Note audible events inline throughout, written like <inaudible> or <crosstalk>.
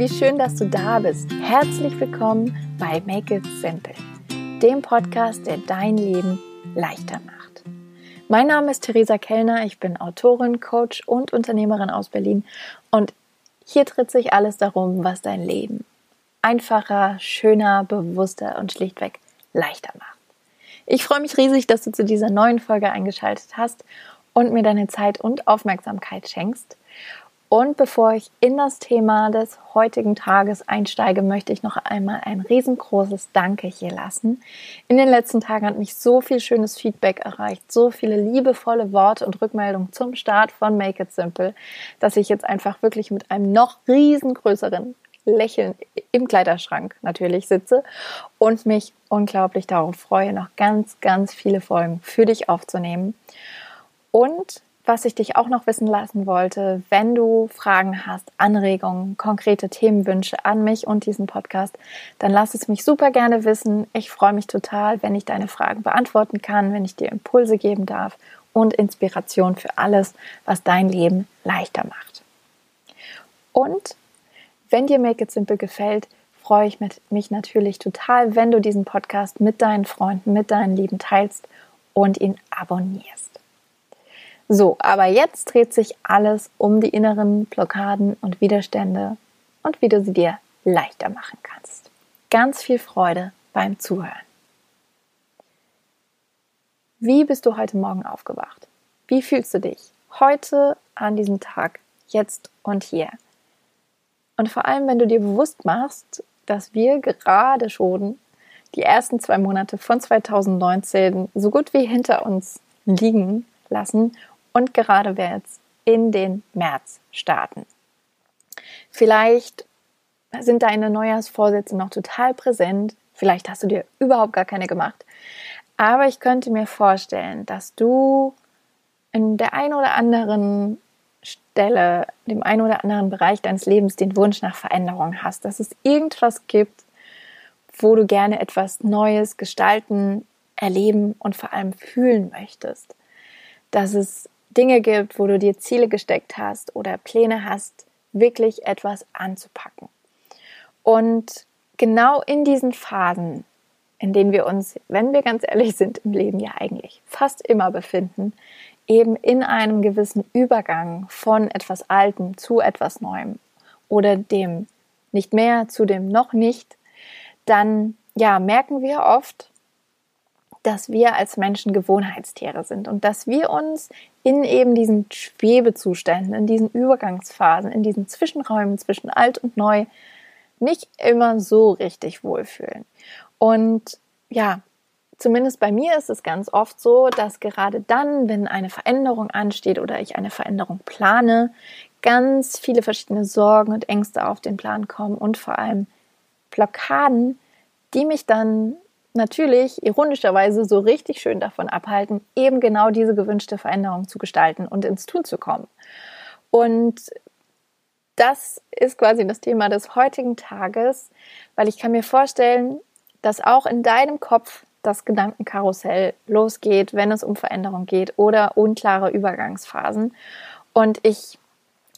wie schön, dass du da bist. Herzlich willkommen bei Make It Simple, dem Podcast, der dein Leben leichter macht. Mein Name ist Theresa Kellner, ich bin Autorin, Coach und Unternehmerin aus Berlin und hier dreht sich alles darum, was dein Leben einfacher, schöner, bewusster und schlichtweg leichter macht. Ich freue mich riesig, dass du zu dieser neuen Folge eingeschaltet hast und mir deine Zeit und Aufmerksamkeit schenkst. Und bevor ich in das Thema des heutigen Tages einsteige, möchte ich noch einmal ein riesengroßes Danke hier lassen. In den letzten Tagen hat mich so viel schönes Feedback erreicht, so viele liebevolle Worte und Rückmeldungen zum Start von Make It Simple, dass ich jetzt einfach wirklich mit einem noch riesengrößeren Lächeln im Kleiderschrank natürlich sitze und mich unglaublich darauf freue, noch ganz, ganz viele Folgen für dich aufzunehmen. Und was ich dich auch noch wissen lassen wollte, wenn du Fragen hast, Anregungen, konkrete Themenwünsche an mich und diesen Podcast, dann lass es mich super gerne wissen. Ich freue mich total, wenn ich deine Fragen beantworten kann, wenn ich dir Impulse geben darf und Inspiration für alles, was dein Leben leichter macht. Und wenn dir Make It Simple gefällt, freue ich mich natürlich total, wenn du diesen Podcast mit deinen Freunden, mit deinen Lieben teilst und ihn abonnierst. So, aber jetzt dreht sich alles um die inneren Blockaden und Widerstände und wie du sie dir leichter machen kannst. Ganz viel Freude beim Zuhören. Wie bist du heute Morgen aufgewacht? Wie fühlst du dich heute an diesem Tag, jetzt und hier? Und vor allem, wenn du dir bewusst machst, dass wir gerade schon die ersten zwei Monate von 2019 so gut wie hinter uns liegen lassen und gerade jetzt in den März starten. Vielleicht sind deine Neujahrsvorsätze noch total präsent, vielleicht hast du dir überhaupt gar keine gemacht, aber ich könnte mir vorstellen, dass du in der einen oder anderen Stelle, dem einen oder anderen Bereich deines Lebens den Wunsch nach Veränderung hast, dass es irgendwas gibt, wo du gerne etwas Neues gestalten, erleben und vor allem fühlen möchtest. Dass es Dinge gibt, wo du dir Ziele gesteckt hast oder Pläne hast, wirklich etwas anzupacken. Und genau in diesen Phasen, in denen wir uns, wenn wir ganz ehrlich sind, im Leben ja eigentlich fast immer befinden, eben in einem gewissen Übergang von etwas Altem zu etwas Neuem oder dem nicht mehr zu dem noch nicht, dann ja, merken wir oft, dass wir als Menschen Gewohnheitstiere sind und dass wir uns in eben diesen Schwebezuständen, in diesen Übergangsphasen, in diesen Zwischenräumen zwischen alt und neu nicht immer so richtig wohlfühlen. Und ja, zumindest bei mir ist es ganz oft so, dass gerade dann, wenn eine Veränderung ansteht oder ich eine Veränderung plane, ganz viele verschiedene Sorgen und Ängste auf den Plan kommen und vor allem Blockaden, die mich dann natürlich ironischerweise so richtig schön davon abhalten, eben genau diese gewünschte Veränderung zu gestalten und ins Tun zu kommen. Und das ist quasi das Thema des heutigen Tages, weil ich kann mir vorstellen, dass auch in deinem Kopf das Gedankenkarussell losgeht, wenn es um Veränderung geht oder unklare Übergangsphasen. Und ich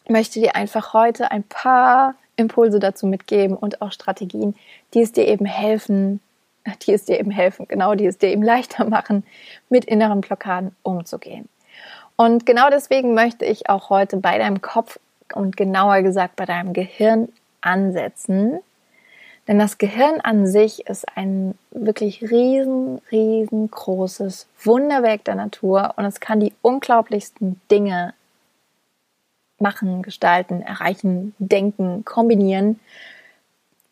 möchte dir einfach heute ein paar Impulse dazu mitgeben und auch Strategien, die es dir eben helfen, die es dir eben helfen, genau, die es dir eben leichter machen, mit inneren Blockaden umzugehen. Und genau deswegen möchte ich auch heute bei deinem Kopf und genauer gesagt bei deinem Gehirn ansetzen. Denn das Gehirn an sich ist ein wirklich riesen, riesengroßes Wunderwerk der Natur und es kann die unglaublichsten Dinge machen, gestalten, erreichen, denken, kombinieren.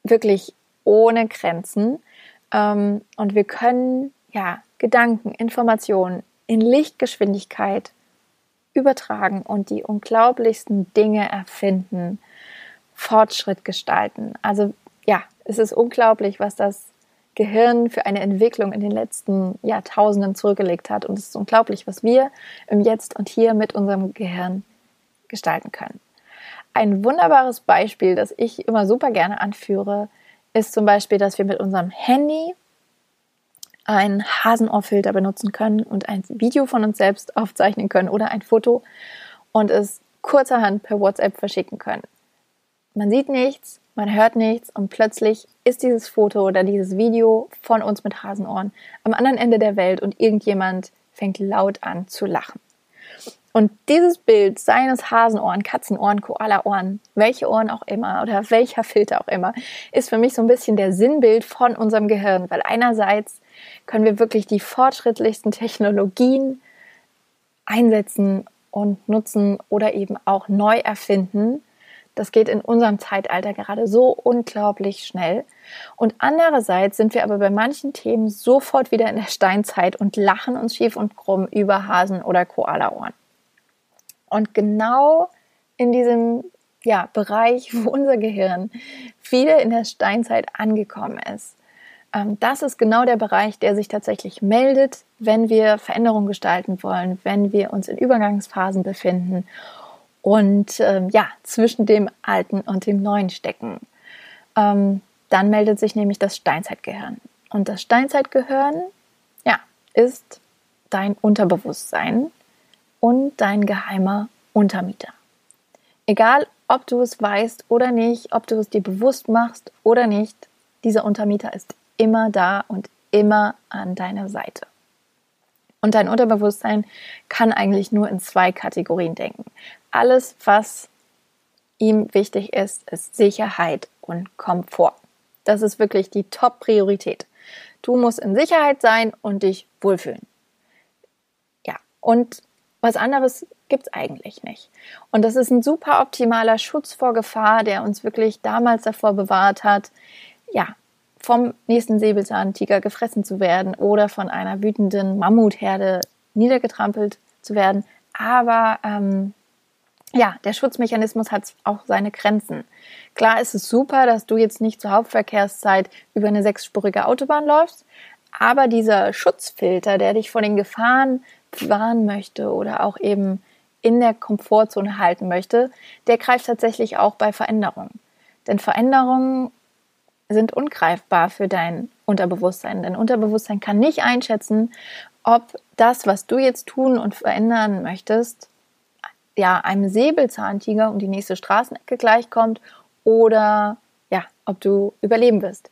Wirklich ohne Grenzen. Ähm, und wir können ja Gedanken, Informationen in Lichtgeschwindigkeit übertragen und die unglaublichsten Dinge erfinden, Fortschritt gestalten. Also ja, es ist unglaublich, was das Gehirn für eine Entwicklung in den letzten Jahrtausenden zurückgelegt hat. Und es ist unglaublich, was wir im Jetzt und Hier mit unserem Gehirn gestalten können. Ein wunderbares Beispiel, das ich immer super gerne anführe, ist zum Beispiel, dass wir mit unserem Handy einen Hasenohrfilter benutzen können und ein Video von uns selbst aufzeichnen können oder ein Foto und es kurzerhand per WhatsApp verschicken können. man sieht nichts, man hört nichts und plötzlich ist dieses Foto oder dieses Video von uns mit Hasenohren am anderen Ende der Welt und irgendjemand fängt laut an zu lachen. Und dieses Bild seines Hasenohren, Katzenohren, Koalaohren, welche Ohren auch immer oder welcher Filter auch immer, ist für mich so ein bisschen der Sinnbild von unserem Gehirn, weil einerseits können wir wirklich die fortschrittlichsten Technologien einsetzen und nutzen oder eben auch neu erfinden. Das geht in unserem Zeitalter gerade so unglaublich schnell. Und andererseits sind wir aber bei manchen Themen sofort wieder in der Steinzeit und lachen uns schief und krumm über Hasen- oder Koalaohren. Und genau in diesem ja, Bereich, wo unser Gehirn wieder in der Steinzeit angekommen ist, ähm, das ist genau der Bereich, der sich tatsächlich meldet, wenn wir Veränderungen gestalten wollen, wenn wir uns in Übergangsphasen befinden und ähm, ja, zwischen dem Alten und dem Neuen stecken. Ähm, dann meldet sich nämlich das Steinzeitgehirn. Und das Steinzeitgehirn, ja, ist dein Unterbewusstsein und dein geheimer Untermieter. Egal, ob du es weißt oder nicht, ob du es dir bewusst machst oder nicht, dieser Untermieter ist immer da und immer an deiner Seite. Und dein Unterbewusstsein kann eigentlich nur in zwei Kategorien denken. Alles, was ihm wichtig ist, ist Sicherheit und Komfort. Das ist wirklich die Top-Priorität. Du musst in Sicherheit sein und dich wohlfühlen. Ja, und was anderes gibt es eigentlich nicht. Und das ist ein super optimaler Schutz vor Gefahr, der uns wirklich damals davor bewahrt hat, ja, vom nächsten Säbelzahntiger gefressen zu werden oder von einer wütenden Mammutherde niedergetrampelt zu werden. Aber ähm, ja, der Schutzmechanismus hat auch seine Grenzen. Klar ist es super, dass du jetzt nicht zur Hauptverkehrszeit über eine sechsspurige Autobahn läufst, aber dieser Schutzfilter, der dich vor den Gefahren warnen möchte oder auch eben in der Komfortzone halten möchte, der greift tatsächlich auch bei Veränderungen. Denn Veränderungen sind ungreifbar für dein Unterbewusstsein. Dein Unterbewusstsein kann nicht einschätzen, ob das, was du jetzt tun und verändern möchtest, ja, einem Säbelzahntiger um die nächste Straßenecke gleichkommt oder ja, ob du überleben wirst.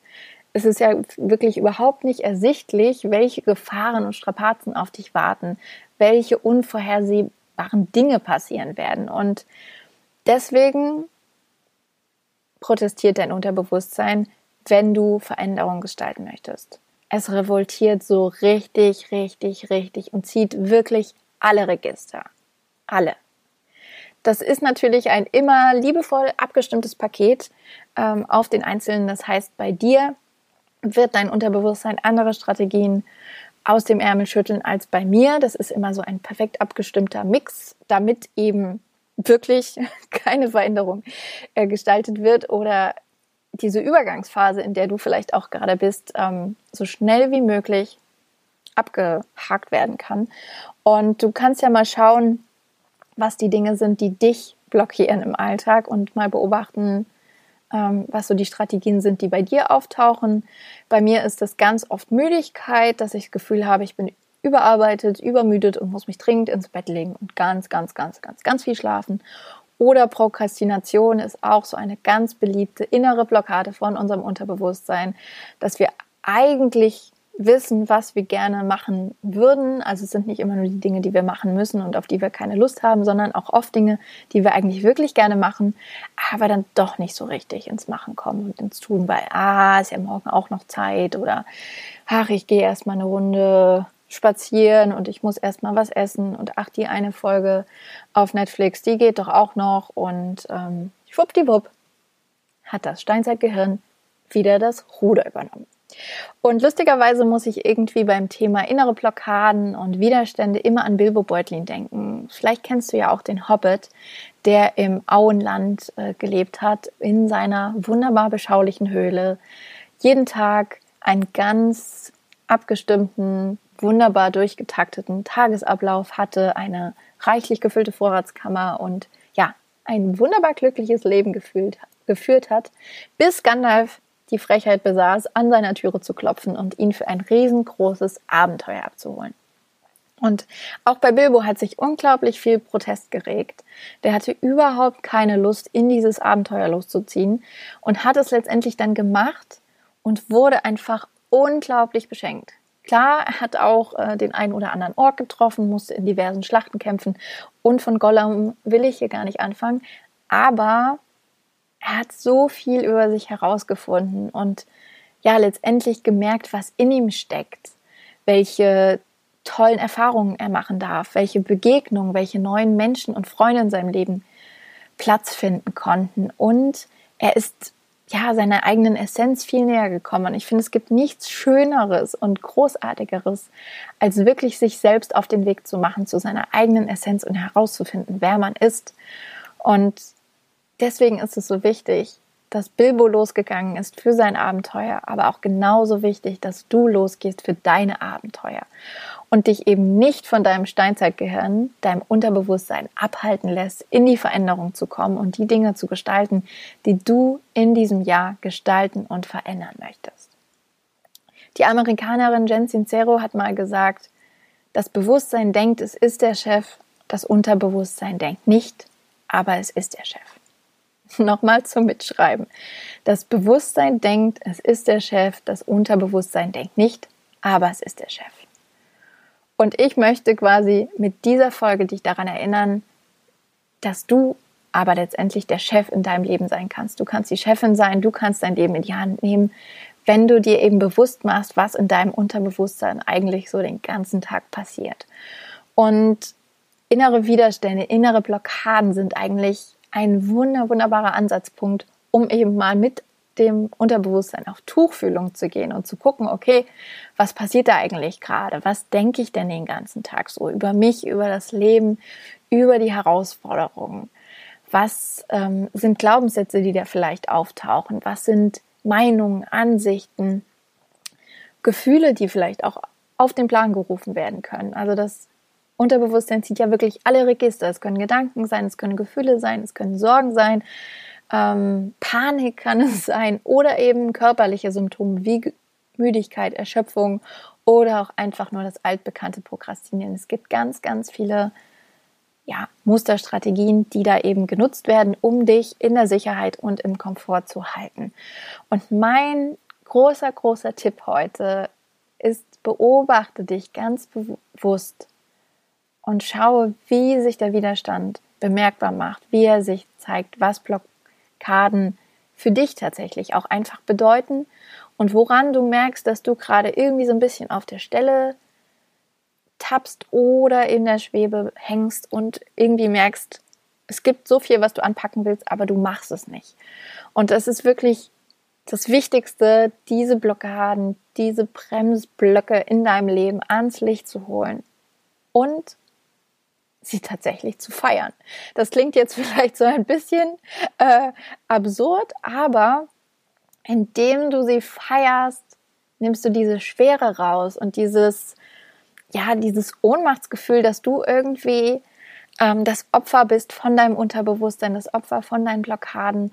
Es ist ja wirklich überhaupt nicht ersichtlich, welche Gefahren und Strapazen auf dich warten, welche unvorhersehbaren Dinge passieren werden. Und deswegen protestiert dein Unterbewusstsein, wenn du Veränderungen gestalten möchtest. Es revoltiert so richtig, richtig, richtig und zieht wirklich alle Register. Alle. Das ist natürlich ein immer liebevoll abgestimmtes Paket ähm, auf den Einzelnen. Das heißt, bei dir wird dein Unterbewusstsein andere Strategien aus dem Ärmel schütteln als bei mir. Das ist immer so ein perfekt abgestimmter Mix, damit eben wirklich <laughs> keine Veränderung äh, gestaltet wird oder diese Übergangsphase, in der du vielleicht auch gerade bist, ähm, so schnell wie möglich abgehakt werden kann. Und du kannst ja mal schauen, was die Dinge sind, die dich blockieren im Alltag und mal beobachten, was so die Strategien sind, die bei dir auftauchen. Bei mir ist das ganz oft Müdigkeit, dass ich das Gefühl habe, ich bin überarbeitet, übermüdet und muss mich dringend ins Bett legen und ganz, ganz, ganz, ganz, ganz viel schlafen. Oder Prokrastination ist auch so eine ganz beliebte innere Blockade von unserem Unterbewusstsein, dass wir eigentlich wissen, was wir gerne machen würden. Also es sind nicht immer nur die Dinge, die wir machen müssen und auf die wir keine Lust haben, sondern auch oft Dinge, die wir eigentlich wirklich gerne machen, aber dann doch nicht so richtig ins Machen kommen und ins Tun, weil, ah, ist ja morgen auch noch Zeit oder, ach, ich gehe erstmal eine Runde spazieren und ich muss erstmal was essen und ach, die eine Folge auf Netflix, die geht doch auch noch und ähm, schwuppdiwupp hat das Steinzeitgehirn wieder das Ruder übernommen. Und lustigerweise muss ich irgendwie beim Thema innere Blockaden und Widerstände immer an Bilbo Beutlin denken. Vielleicht kennst du ja auch den Hobbit, der im Auenland äh, gelebt hat, in seiner wunderbar beschaulichen Höhle. Jeden Tag einen ganz abgestimmten wunderbar durchgetakteten Tagesablauf hatte, eine reichlich gefüllte Vorratskammer und ja, ein wunderbar glückliches Leben gefühlt, geführt hat, bis Gandalf die Frechheit besaß, an seiner Türe zu klopfen und ihn für ein riesengroßes Abenteuer abzuholen. Und auch bei Bilbo hat sich unglaublich viel Protest geregt. Der hatte überhaupt keine Lust, in dieses Abenteuer loszuziehen und hat es letztendlich dann gemacht und wurde einfach unglaublich beschenkt. Klar, er hat auch äh, den einen oder anderen Ort getroffen, musste in diversen Schlachten kämpfen und von Gollum will ich hier gar nicht anfangen, aber er hat so viel über sich herausgefunden und ja, letztendlich gemerkt, was in ihm steckt, welche tollen Erfahrungen er machen darf, welche Begegnungen, welche neuen Menschen und Freunde in seinem Leben Platz finden konnten. Und er ist ja seiner eigenen Essenz viel näher gekommen. Und ich finde, es gibt nichts Schöneres und Großartigeres, als wirklich sich selbst auf den Weg zu machen zu seiner eigenen Essenz und herauszufinden, wer man ist. Und deswegen ist es so wichtig, dass Bilbo losgegangen ist für sein Abenteuer, aber auch genauso wichtig, dass du losgehst für deine Abenteuer und dich eben nicht von deinem Steinzeitgehirn, deinem Unterbewusstsein abhalten lässt, in die Veränderung zu kommen und die Dinge zu gestalten, die du in diesem Jahr gestalten und verändern möchtest. Die Amerikanerin Jen Sincero hat mal gesagt, das Bewusstsein denkt, es ist der Chef, das Unterbewusstsein denkt nicht, aber es ist der Chef. <laughs> Nochmal zum Mitschreiben. Das Bewusstsein denkt, es ist der Chef, das Unterbewusstsein denkt nicht, aber es ist der Chef. Und ich möchte quasi mit dieser Folge dich daran erinnern, dass du aber letztendlich der Chef in deinem Leben sein kannst. Du kannst die Chefin sein, du kannst dein Leben in die Hand nehmen, wenn du dir eben bewusst machst, was in deinem Unterbewusstsein eigentlich so den ganzen Tag passiert. Und innere Widerstände, innere Blockaden sind eigentlich ein wunder, wunderbarer Ansatzpunkt, um eben mal mit dem Unterbewusstsein auf Tuchfühlung zu gehen und zu gucken, okay, was passiert da eigentlich gerade? Was denke ich denn den ganzen Tag so über mich, über das Leben, über die Herausforderungen? Was ähm, sind Glaubenssätze, die da vielleicht auftauchen? Was sind Meinungen, Ansichten, Gefühle, die vielleicht auch auf den Plan gerufen werden können? Also das Unterbewusstsein zieht ja wirklich alle Register. Es können Gedanken sein, es können Gefühle sein, es können Sorgen sein, ähm, Panik kann <laughs> es sein oder eben körperliche Symptome wie Müdigkeit, Erschöpfung oder auch einfach nur das altbekannte Prokrastinieren. Es gibt ganz, ganz viele ja, Musterstrategien, die da eben genutzt werden, um dich in der Sicherheit und im Komfort zu halten. Und mein großer, großer Tipp heute ist, beobachte dich ganz bewusst und schaue, wie sich der Widerstand bemerkbar macht, wie er sich zeigt, was Blockaden für dich tatsächlich auch einfach bedeuten und woran du merkst, dass du gerade irgendwie so ein bisschen auf der Stelle tappst oder in der Schwebe hängst und irgendwie merkst, es gibt so viel, was du anpacken willst, aber du machst es nicht. Und das ist wirklich das Wichtigste, diese Blockaden, diese Bremsblöcke in deinem Leben ans Licht zu holen und sie tatsächlich zu feiern. Das klingt jetzt <laughs> vielleicht so ein bisschen äh, absurd, aber indem du sie feierst, nimmst du diese Schwere raus und dieses, ja, dieses Ohnmachtsgefühl, dass du irgendwie ähm, das Opfer bist von deinem Unterbewusstsein, das Opfer von deinen Blockaden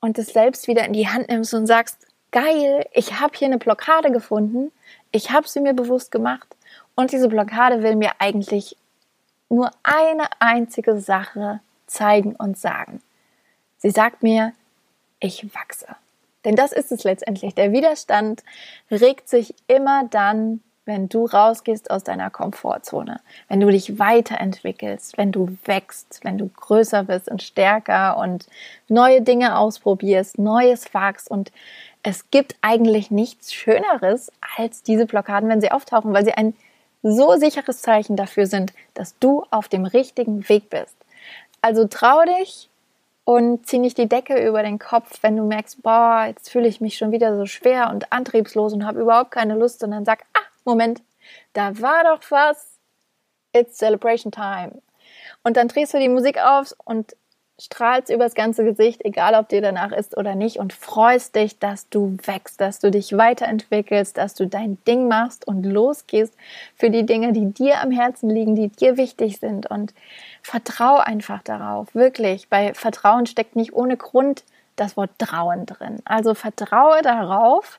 und es selbst wieder in die Hand nimmst und sagst, geil, ich habe hier eine Blockade gefunden, ich habe sie mir bewusst gemacht und diese Blockade will mir eigentlich nur eine einzige Sache zeigen und sagen. Sie sagt mir, ich wachse. Denn das ist es letztendlich. Der Widerstand regt sich immer dann, wenn du rausgehst aus deiner Komfortzone, wenn du dich weiterentwickelst, wenn du wächst, wenn du größer bist und stärker und neue Dinge ausprobierst, Neues wagst und es gibt eigentlich nichts Schöneres als diese Blockaden, wenn sie auftauchen, weil sie ein so sicheres Zeichen dafür sind, dass du auf dem richtigen Weg bist. Also trau dich und zieh nicht die Decke über den Kopf, wenn du merkst, boah, jetzt fühle ich mich schon wieder so schwer und antriebslos und habe überhaupt keine Lust, sondern sag, ah, Moment, da war doch was. It's celebration time. Und dann drehst du die Musik auf und strahlst übers ganze Gesicht, egal ob dir danach ist oder nicht, und freust dich, dass du wächst, dass du dich weiterentwickelst, dass du dein Ding machst und losgehst für die Dinge, die dir am Herzen liegen, die dir wichtig sind. Und vertrau einfach darauf. Wirklich. Bei Vertrauen steckt nicht ohne Grund das Wort Trauen drin. Also vertraue darauf,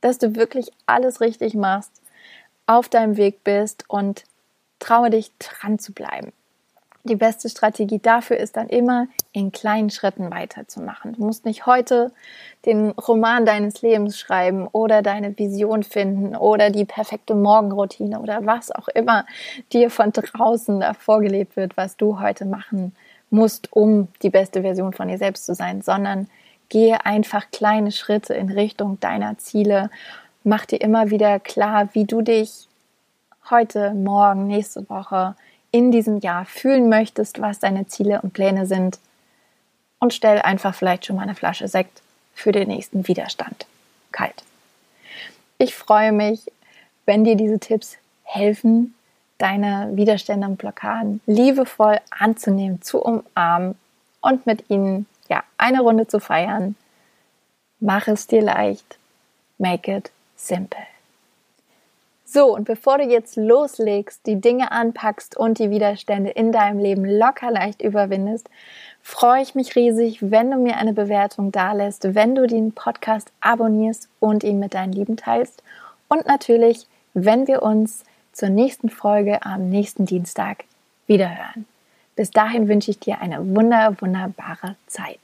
dass du wirklich alles richtig machst auf deinem Weg bist und traue dich dran zu bleiben. Die beste Strategie dafür ist dann immer, in kleinen Schritten weiterzumachen. Du musst nicht heute den Roman deines Lebens schreiben oder deine Vision finden oder die perfekte Morgenroutine oder was auch immer dir von draußen da vorgelebt wird, was du heute machen musst, um die beste Version von dir selbst zu sein, sondern gehe einfach kleine Schritte in Richtung deiner Ziele. Mach dir immer wieder klar, wie du dich heute, morgen, nächste Woche in diesem Jahr fühlen möchtest, was deine Ziele und Pläne sind und stell einfach vielleicht schon mal eine Flasche Sekt für den nächsten Widerstand kalt. Ich freue mich, wenn dir diese Tipps helfen, deine Widerstände und Blockaden liebevoll anzunehmen, zu umarmen und mit ihnen ja eine Runde zu feiern. Mach es dir leicht. Make it simple. So, und bevor du jetzt loslegst, die Dinge anpackst und die Widerstände in deinem Leben locker leicht überwindest, freue ich mich riesig, wenn du mir eine Bewertung dalässt, wenn du den Podcast abonnierst und ihn mit deinen Lieben teilst und natürlich, wenn wir uns zur nächsten Folge am nächsten Dienstag wiederhören. Bis dahin wünsche ich dir eine wunder, wunderbare Zeit.